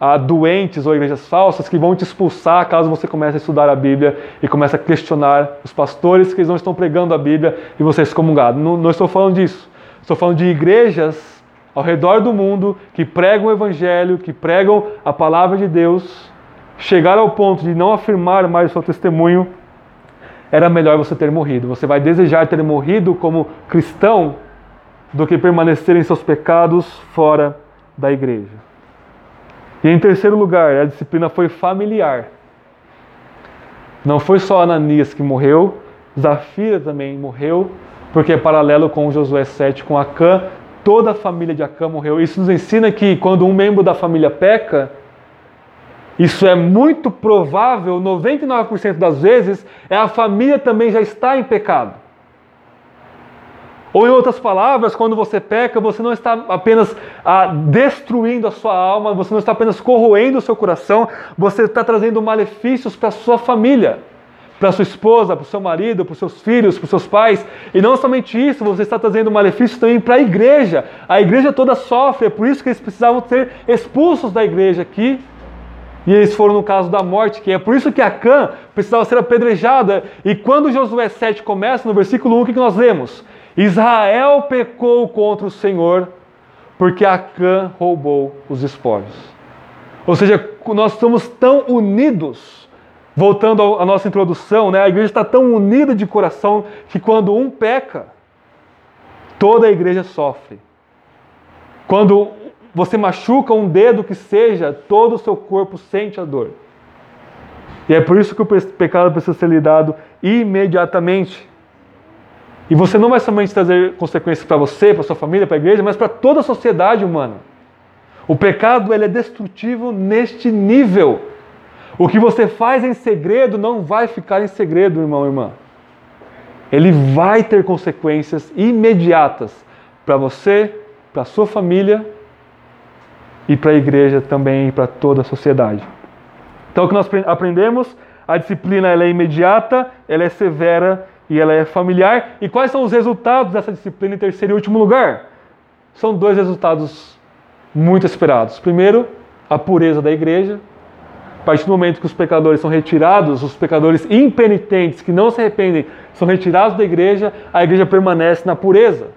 ah, doentes ou igrejas falsas que vão te expulsar caso você comece a estudar a Bíblia e comece a questionar os pastores que eles não estão pregando a Bíblia e você é excomungado. Não, não estou falando disso. Estou falando de igrejas ao redor do mundo que pregam o Evangelho, que pregam a palavra de Deus, chegar ao ponto de não afirmar mais o seu testemunho, era melhor você ter morrido. Você vai desejar ter morrido como cristão do que permanecer em seus pecados fora da igreja. E em terceiro lugar, a disciplina foi familiar. Não foi só Ananias que morreu, Zafira também morreu, porque é paralelo com Josué 7, com Acã toda a família de Acã morreu. Isso nos ensina que quando um membro da família peca, isso é muito provável, 99% das vezes, é a família também já está em pecado. Ou em outras palavras, quando você peca, você não está apenas ah, destruindo a sua alma, você não está apenas corroendo o seu coração, você está trazendo malefícios para a sua família para sua esposa, para o seu marido, para os seus filhos, para os seus pais. E não somente isso, você está trazendo malefício também para a igreja. A igreja toda sofre, é por isso que eles precisavam ser expulsos da igreja aqui. E eles foram no caso da morte, que é por isso que Acã precisava ser apedrejada. E quando Josué 7 começa, no versículo 1, o que nós lemos? Israel pecou contra o Senhor, porque Acã roubou os espólios. Ou seja, nós estamos tão unidos voltando à nossa introdução, né, a igreja está tão unida de coração que quando um peca, toda a igreja sofre. Quando você machuca um dedo que seja, todo o seu corpo sente a dor. E é por isso que o pecado precisa ser lidado imediatamente. E você não vai somente trazer consequências para você, para sua família, para a igreja, mas para toda a sociedade humana. O pecado ele é destrutivo neste nível. O que você faz em segredo não vai ficar em segredo, irmão e irmã. Ele vai ter consequências imediatas para você, para sua família e para a igreja também e para toda a sociedade. Então o que nós aprendemos? A disciplina ela é imediata, ela é severa e ela é familiar. E quais são os resultados dessa disciplina em terceiro e último lugar? São dois resultados muito esperados. Primeiro, a pureza da igreja, a partir do momento que os pecadores são retirados, os pecadores impenitentes que não se arrependem são retirados da igreja, a igreja permanece na pureza.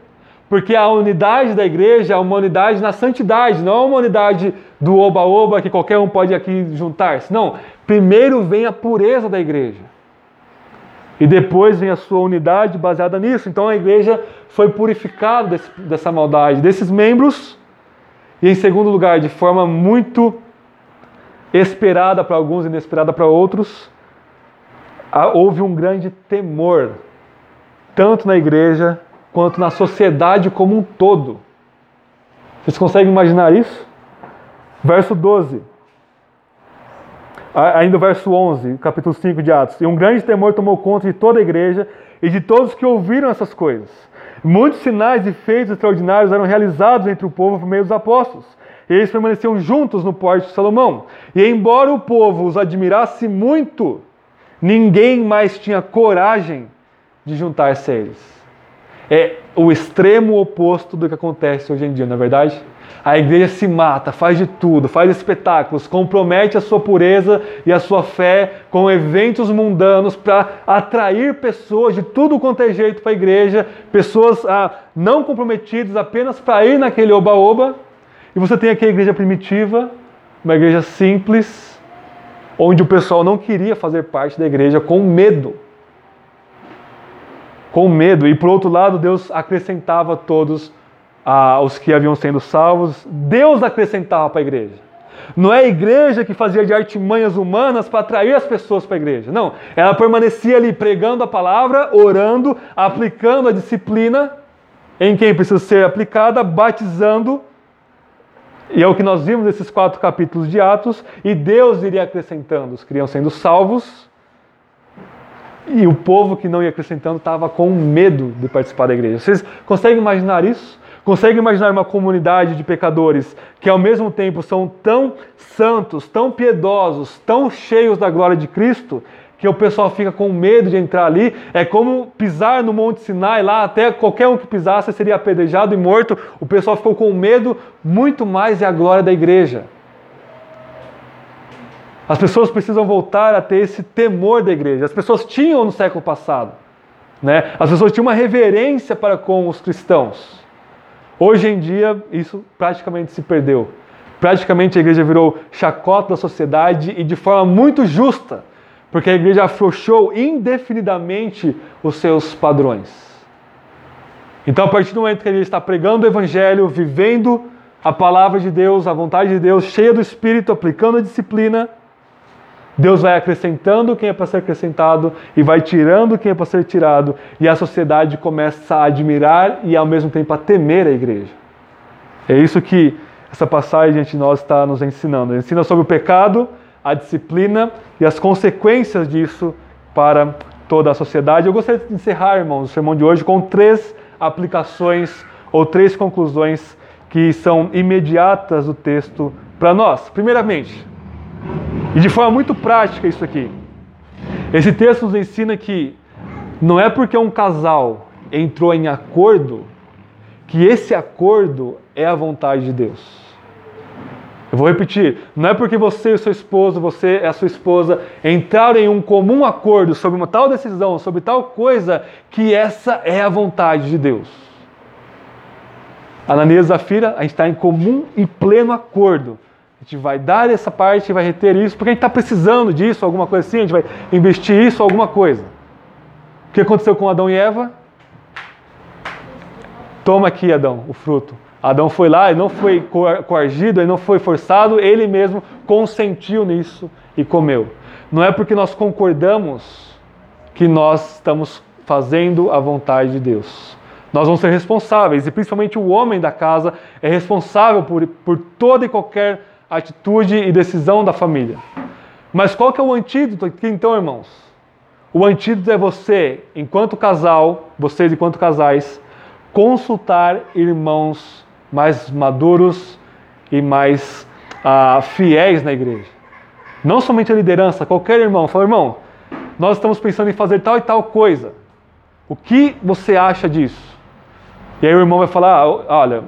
Porque a unidade da igreja é uma unidade na santidade, não é uma unidade do oba-oba que qualquer um pode aqui juntar-se. Não, primeiro vem a pureza da igreja. E depois vem a sua unidade baseada nisso. Então a igreja foi purificada desse, dessa maldade, desses membros. E em segundo lugar, de forma muito esperada para alguns, inesperada para outros, houve um grande temor, tanto na igreja quanto na sociedade como um todo. Vocês conseguem imaginar isso? Verso 12. Ainda o verso 11, capítulo 5 de Atos. E um grande temor tomou conta de toda a igreja e de todos que ouviram essas coisas. Muitos sinais e feitos extraordinários eram realizados entre o povo por meio dos apóstolos. E eles permaneciam juntos no porte de Salomão. E embora o povo os admirasse muito, ninguém mais tinha coragem de juntar-se a eles. É o extremo oposto do que acontece hoje em dia, não é verdade? A igreja se mata, faz de tudo, faz espetáculos, compromete a sua pureza e a sua fé com eventos mundanos para atrair pessoas de tudo quanto é jeito para a igreja, pessoas ah, não comprometidas apenas para ir naquele oba-oba, e você tem aqui a igreja primitiva, uma igreja simples, onde o pessoal não queria fazer parte da igreja com medo. Com medo. E por outro lado, Deus acrescentava todos os que haviam sendo salvos. Deus acrescentava para a igreja. Não é a igreja que fazia de artimanhas humanas para atrair as pessoas para a igreja. Não. Ela permanecia ali pregando a palavra, orando, aplicando a disciplina em quem precisa ser aplicada, batizando, e é o que nós vimos nesses quatro capítulos de Atos, e Deus iria acrescentando, os que iriam sendo salvos, e o povo que não ia acrescentando estava com medo de participar da igreja. Vocês conseguem imaginar isso? Conseguem imaginar uma comunidade de pecadores que ao mesmo tempo são tão santos, tão piedosos, tão cheios da glória de Cristo, que o pessoal fica com medo de entrar ali? É como pisar no Monte Sinai lá, até qualquer um que pisasse seria apedrejado e morto. O pessoal ficou com medo, muito mais é a glória da igreja. As pessoas precisam voltar a ter esse temor da igreja. As pessoas tinham no século passado. Né? As pessoas tinham uma reverência para com os cristãos. Hoje em dia, isso praticamente se perdeu. Praticamente a igreja virou chacota da sociedade e de forma muito justa, porque a igreja afrouxou indefinidamente os seus padrões. Então, a partir do momento que a igreja está pregando o evangelho, vivendo a palavra de Deus, a vontade de Deus, cheia do Espírito, aplicando a disciplina, Deus vai acrescentando quem é para ser acrescentado e vai tirando quem é para ser tirado, e a sociedade começa a admirar e ao mesmo tempo a temer a igreja. É isso que essa passagem de nós está nos ensinando. Ensina sobre o pecado, a disciplina e as consequências disso para toda a sociedade. Eu gostaria de encerrar, irmãos, o sermão de hoje com três aplicações ou três conclusões que são imediatas do texto para nós. Primeiramente, e de forma muito prática isso aqui. Esse texto nos ensina que não é porque um casal entrou em acordo que esse acordo é a vontade de Deus. Eu vou repetir, não é porque você e seu esposo, você e a sua esposa entraram em um comum acordo sobre uma tal decisão, sobre tal coisa, que essa é a vontade de Deus. Ananias e Zafira, a gente está em comum e pleno acordo a gente vai dar essa parte, vai reter isso, porque a gente está precisando disso, alguma coisa assim, a gente vai investir isso, alguma coisa. O que aconteceu com Adão e Eva? Toma aqui, Adão, o fruto. Adão foi lá, ele não foi coagido, ele não foi forçado, ele mesmo consentiu nisso e comeu. Não é porque nós concordamos que nós estamos fazendo a vontade de Deus. Nós vamos ser responsáveis, e principalmente o homem da casa é responsável por, por toda e qualquer atitude e decisão da família. Mas qual que é o antídoto aqui então, irmãos? O antídoto é você, enquanto casal, vocês enquanto casais, consultar irmãos mais maduros e mais ah, fiéis na igreja. Não somente a liderança, qualquer irmão. Fala, irmão, nós estamos pensando em fazer tal e tal coisa. O que você acha disso? E aí o irmão vai falar, ah, olha,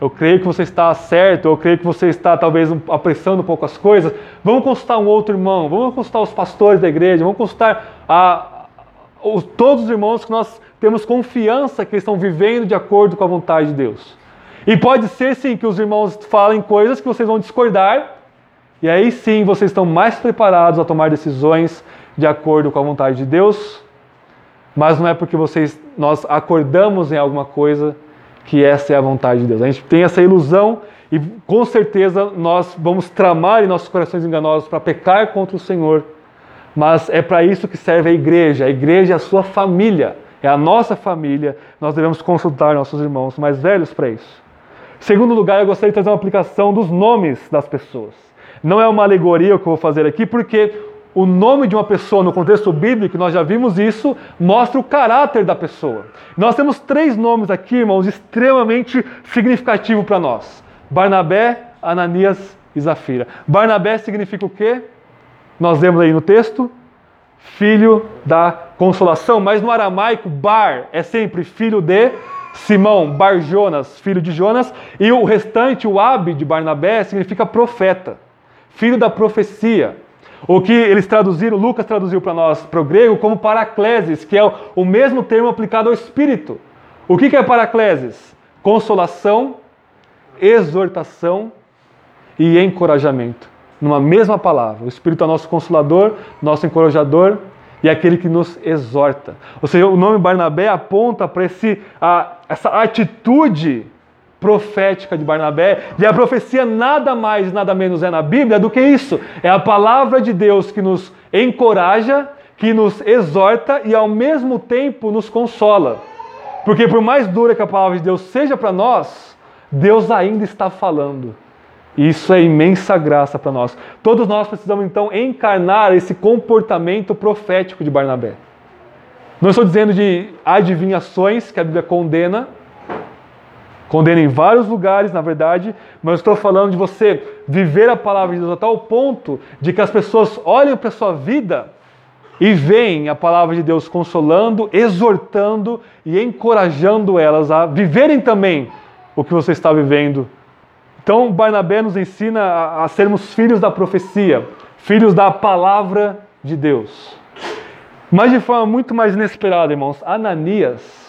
eu creio que você está certo, eu creio que você está talvez apressando um pouco as coisas. Vamos consultar um outro irmão, vamos consultar os pastores da igreja, vamos consultar a, a, todos os irmãos que nós temos confiança que estão vivendo de acordo com a vontade de Deus. E pode ser sim que os irmãos falem coisas que vocês vão discordar, e aí sim vocês estão mais preparados a tomar decisões de acordo com a vontade de Deus, mas não é porque vocês nós acordamos em alguma coisa que essa é a vontade de Deus. A gente tem essa ilusão e com certeza nós vamos tramar em nossos corações enganosos para pecar contra o Senhor. Mas é para isso que serve a igreja. A igreja é a sua família, é a nossa família. Nós devemos consultar nossos irmãos mais velhos para isso. Segundo lugar, eu gostaria de trazer uma aplicação dos nomes das pessoas. Não é uma alegoria o que eu vou fazer aqui, porque o nome de uma pessoa no contexto bíblico, nós já vimos isso, mostra o caráter da pessoa. Nós temos três nomes aqui, irmãos, extremamente significativos para nós: Barnabé, Ananias e Zafira. Barnabé significa o quê? Nós vemos aí no texto, filho da consolação, mas no aramaico, Bar é sempre filho de Simão, Bar Jonas, filho de Jonas, e o restante, o Ab de Barnabé, significa profeta, filho da profecia. O que eles traduziram, Lucas traduziu para nós, para o grego, como paracleses, que é o mesmo termo aplicado ao Espírito. O que é paracleses? Consolação, exortação e encorajamento. Numa mesma palavra. O Espírito é nosso consolador, nosso encorajador e aquele que nos exorta. Ou seja, o nome Barnabé aponta para essa atitude profética de Barnabé, e a profecia nada mais, nada menos é na Bíblia do que isso. É a palavra de Deus que nos encoraja, que nos exorta e ao mesmo tempo nos consola. Porque por mais dura que a palavra de Deus seja para nós, Deus ainda está falando. E isso é imensa graça para nós. Todos nós precisamos então encarnar esse comportamento profético de Barnabé. Não estou dizendo de adivinhações que a Bíblia condena, condena em vários lugares, na verdade, mas estou falando de você viver a palavra de Deus a tal ponto de que as pessoas olhem para a sua vida e veem a palavra de Deus consolando, exortando e encorajando elas a viverem também o que você está vivendo. Então, Barnabé nos ensina a, a sermos filhos da profecia, filhos da palavra de Deus. Mas de forma muito mais inesperada, irmãos, Ananias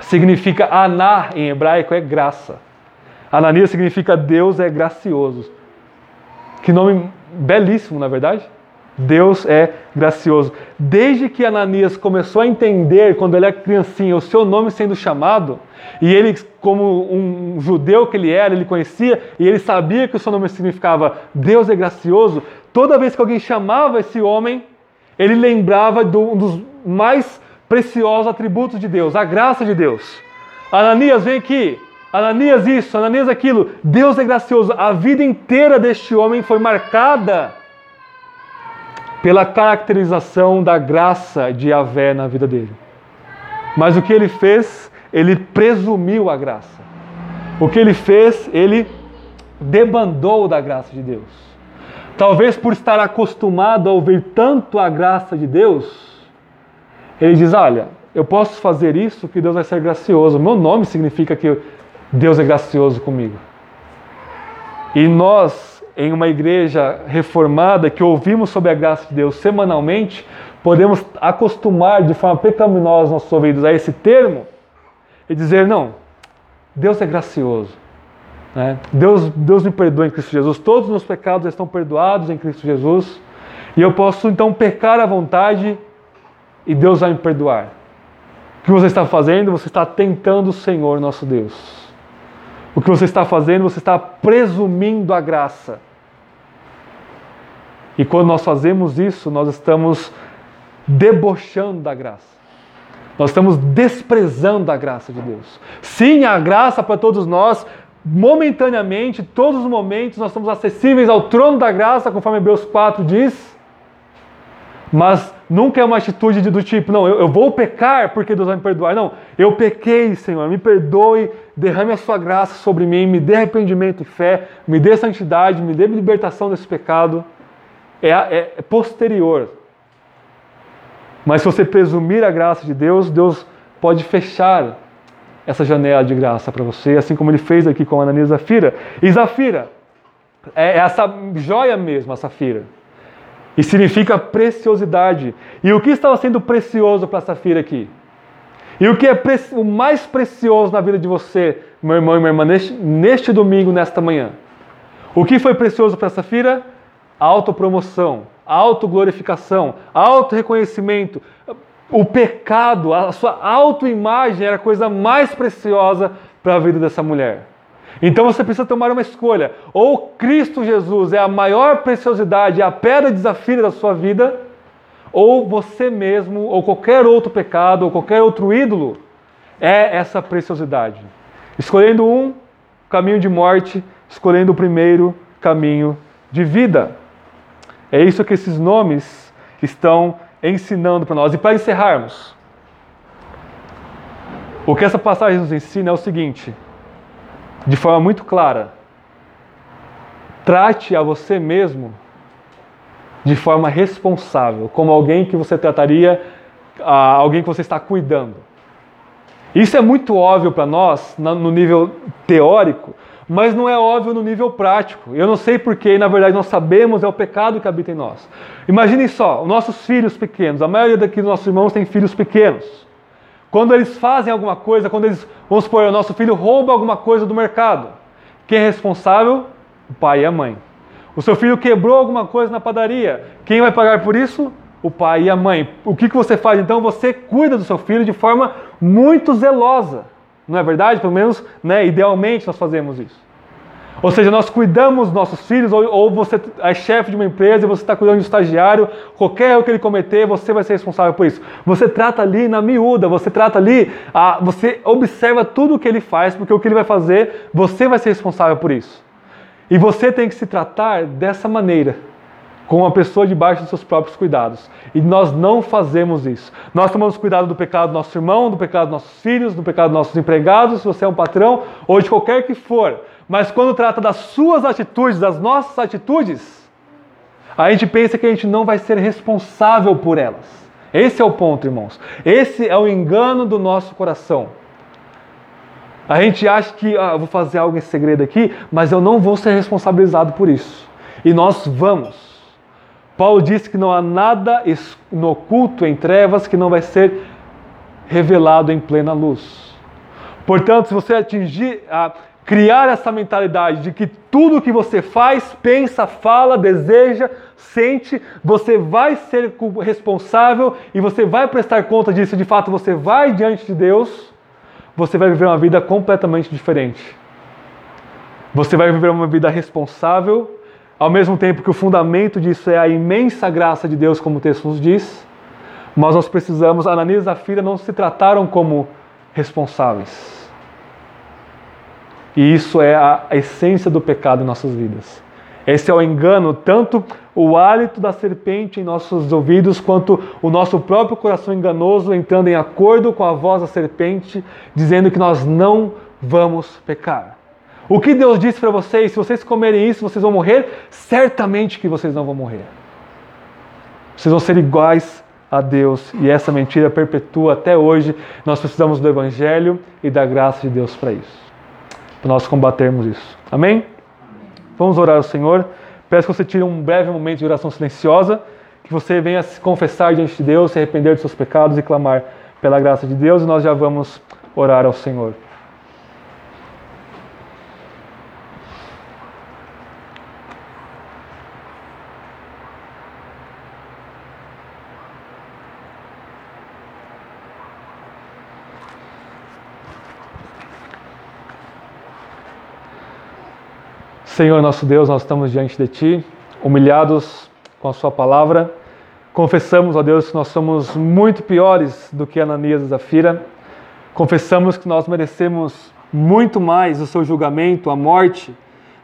significa Aná em hebraico é graça. Ananias significa Deus é gracioso. Que nome belíssimo, na verdade. Deus é gracioso. Desde que Ananias começou a entender, quando ele era criancinha, o seu nome sendo chamado, e ele, como um judeu que ele era, ele conhecia, e ele sabia que o seu nome significava Deus é gracioso, toda vez que alguém chamava esse homem, ele lembrava de um dos mais preciosos atributos de Deus, a graça de Deus. Ananias, vem aqui. Ananias, isso, Ananias, aquilo. Deus é gracioso. A vida inteira deste homem foi marcada pela caracterização da graça de Yahvé na vida dele. Mas o que ele fez? Ele presumiu a graça. O que ele fez? Ele debandou da graça de Deus. Talvez por estar acostumado a ouvir tanto a graça de Deus, ele diz: Olha, eu posso fazer isso que Deus vai ser gracioso. Meu nome significa que Deus é gracioso comigo. E nós, em uma igreja reformada que ouvimos sobre a graça de Deus semanalmente, podemos acostumar de forma pecaminosa nossos ouvidos a esse termo e dizer: Não, Deus é gracioso. Né? Deus, Deus me perdoa em Cristo Jesus. Todos os meus pecados estão perdoados em Cristo Jesus. E eu posso então pecar à vontade e Deus vai me perdoar. O que você está fazendo? Você está tentando o Senhor nosso Deus. O que você está fazendo? Você está presumindo a graça. E quando nós fazemos isso, nós estamos debochando da graça. Nós estamos desprezando a graça de Deus. Sim, a graça para todos nós, momentaneamente, todos os momentos, nós estamos acessíveis ao trono da graça, conforme Hebreus 4 diz. Mas nunca é uma atitude do tipo, não, eu, eu, vou pecar porque Deus vai me perdoar. Não, eu pequei, Senhor, me perdoe, derrame a sua graça sobre mim, me dê arrependimento e fé, me dê santidade, me dê libertação desse pecado. É, é, é posterior. Mas se você presumir a graça de Deus, Deus pode fechar essa janela de graça para você, assim como ele fez aqui com Ananias e Zafira. E Zafira é, é essa joia mesmo, a Safira e significa preciosidade. E o que estava sendo precioso para Safira aqui? E o que é o mais precioso na vida de você, meu irmão e minha irmã, neste, neste domingo, nesta manhã? O que foi precioso para Safira? Autopromoção, autoglorificação, auto-reconhecimento. O pecado, a sua autoimagem era a coisa mais preciosa para a vida dessa mulher. Então você precisa tomar uma escolha. Ou Cristo Jesus é a maior preciosidade, a pedra de desafio da sua vida, ou você mesmo, ou qualquer outro pecado, ou qualquer outro ídolo, é essa preciosidade. Escolhendo um caminho de morte, escolhendo o primeiro caminho de vida. É isso que esses nomes estão ensinando para nós. E para encerrarmos, o que essa passagem nos ensina é o seguinte: de forma muito clara. Trate a você mesmo de forma responsável, como alguém que você trataria, alguém que você está cuidando. Isso é muito óbvio para nós no nível teórico, mas não é óbvio no nível prático. Eu não sei porquê, na verdade nós sabemos, é o pecado que habita em nós. Imaginem só, os nossos filhos pequenos, a maioria daqui dos nossos irmãos tem filhos pequenos. Quando eles fazem alguma coisa, quando eles, vamos supor, o nosso filho rouba alguma coisa do mercado, quem é responsável? O pai e a mãe. O seu filho quebrou alguma coisa na padaria, quem vai pagar por isso? O pai e a mãe. O que, que você faz então? Você cuida do seu filho de forma muito zelosa. Não é verdade? Pelo menos, né, idealmente, nós fazemos isso. Ou seja, nós cuidamos dos nossos filhos, ou, ou você é chefe de uma empresa e você está cuidando de um estagiário, qualquer erro que ele cometer, você vai ser responsável por isso. Você trata ali na miúda, você trata ali, a, você observa tudo o que ele faz, porque o que ele vai fazer, você vai ser responsável por isso. E você tem que se tratar dessa maneira, com uma pessoa debaixo dos seus próprios cuidados. E nós não fazemos isso. Nós tomamos cuidado do pecado do nosso irmão, do pecado dos nossos filhos, do pecado dos nossos empregados, se você é um patrão, ou de qualquer que for. Mas quando trata das suas atitudes, das nossas atitudes, a gente pensa que a gente não vai ser responsável por elas. Esse é o ponto, irmãos. Esse é o engano do nosso coração. A gente acha que ah, eu vou fazer algo em segredo aqui, mas eu não vou ser responsabilizado por isso. E nós vamos. Paulo disse que não há nada no oculto em trevas que não vai ser revelado em plena luz. Portanto, se você atingir a criar essa mentalidade de que tudo que você faz, pensa, fala, deseja, sente, você vai ser responsável e você vai prestar conta disso, de fato você vai diante de Deus, você vai viver uma vida completamente diferente. Você vai viver uma vida responsável, ao mesmo tempo que o fundamento disso é a imensa graça de Deus, como o texto nos diz, mas nós precisamos, Ananias e Zafira não se trataram como responsáveis e isso é a essência do pecado em nossas vidas. Esse é o engano, tanto o hálito da serpente em nossos ouvidos, quanto o nosso próprio coração enganoso entrando em acordo com a voz da serpente, dizendo que nós não vamos pecar. O que Deus disse para vocês, se vocês comerem isso, vocês vão morrer? Certamente que vocês não vão morrer. Vocês vão ser iguais a Deus e essa mentira perpetua até hoje. Nós precisamos do Evangelho e da graça de Deus para isso para nós combatermos isso. Amém? Vamos orar ao Senhor. Peço que você tire um breve momento de oração silenciosa, que você venha se confessar diante de Deus, se arrepender dos seus pecados e clamar pela graça de Deus, e nós já vamos orar ao Senhor. Senhor nosso Deus, nós estamos diante de Ti, humilhados com a Sua palavra. Confessamos, ó Deus, que nós somos muito piores do que Ananias e Zafira. Confessamos que nós merecemos muito mais o Seu julgamento, a morte,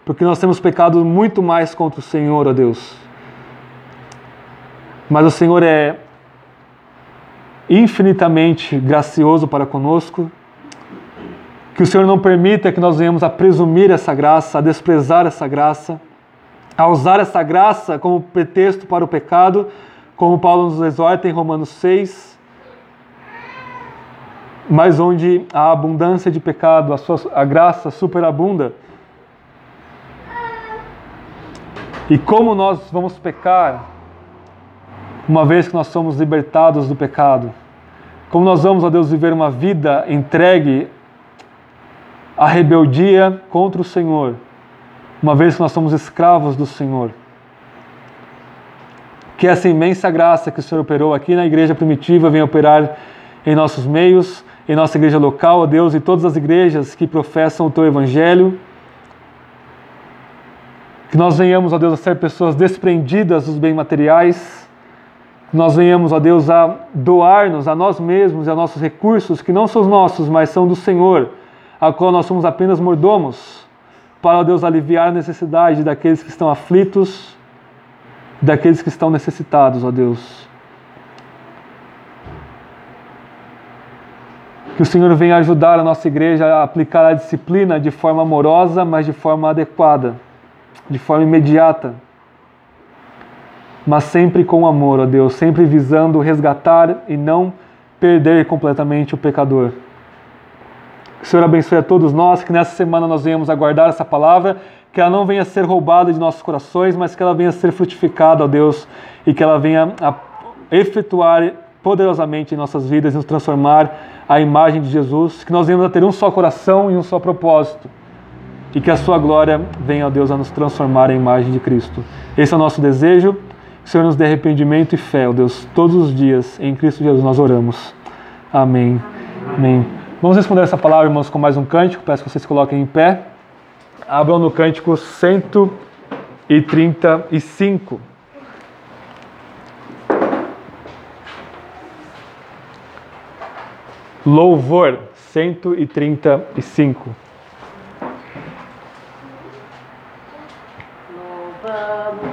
porque nós temos pecado muito mais contra o Senhor, ó Deus. Mas o Senhor é infinitamente gracioso para conosco que o Senhor não permita que nós venhamos a presumir essa graça, a desprezar essa graça, a usar essa graça como pretexto para o pecado, como Paulo nos exorta em Romanos 6, mas onde a abundância de pecado, a, sua, a graça superabunda. E como nós vamos pecar, uma vez que nós somos libertados do pecado? Como nós vamos, ó Deus, viver uma vida entregue a rebeldia contra o Senhor, uma vez que nós somos escravos do Senhor. Que essa imensa graça que o Senhor operou aqui na igreja primitiva venha operar em nossos meios, em nossa igreja local, ó Deus, e todas as igrejas que professam o Teu Evangelho. Que nós venhamos, ó Deus, a ser pessoas desprendidas dos bens materiais. Que nós venhamos, ó Deus, a doar-nos a nós mesmos e a nossos recursos, que não são nossos, mas são do Senhor a qual nós somos apenas mordomos, para, Deus, aliviar a necessidade daqueles que estão aflitos, daqueles que estão necessitados, ó Deus. Que o Senhor venha ajudar a nossa igreja a aplicar a disciplina de forma amorosa, mas de forma adequada, de forma imediata, mas sempre com amor, ó Deus, sempre visando resgatar e não perder completamente o pecador. Que o Senhor abençoe a todos nós, que nessa semana nós venhamos aguardar essa palavra, que ela não venha a ser roubada de nossos corações, mas que ela venha a ser frutificada, ó Deus, e que ela venha a efetuar poderosamente em nossas vidas e nos transformar a imagem de Jesus, que nós venhamos a ter um só coração e um só propósito, e que a sua glória venha, ó Deus, a nos transformar em imagem de Cristo. Esse é o nosso desejo. Que o Senhor nos dê arrependimento e fé, ó Deus, todos os dias. Em Cristo Jesus nós oramos. Amém. Amém. Vamos responder essa palavra, irmãos, com mais um cântico. Peço que vocês coloquem em pé. Abram no cântico 135. Louvor 135.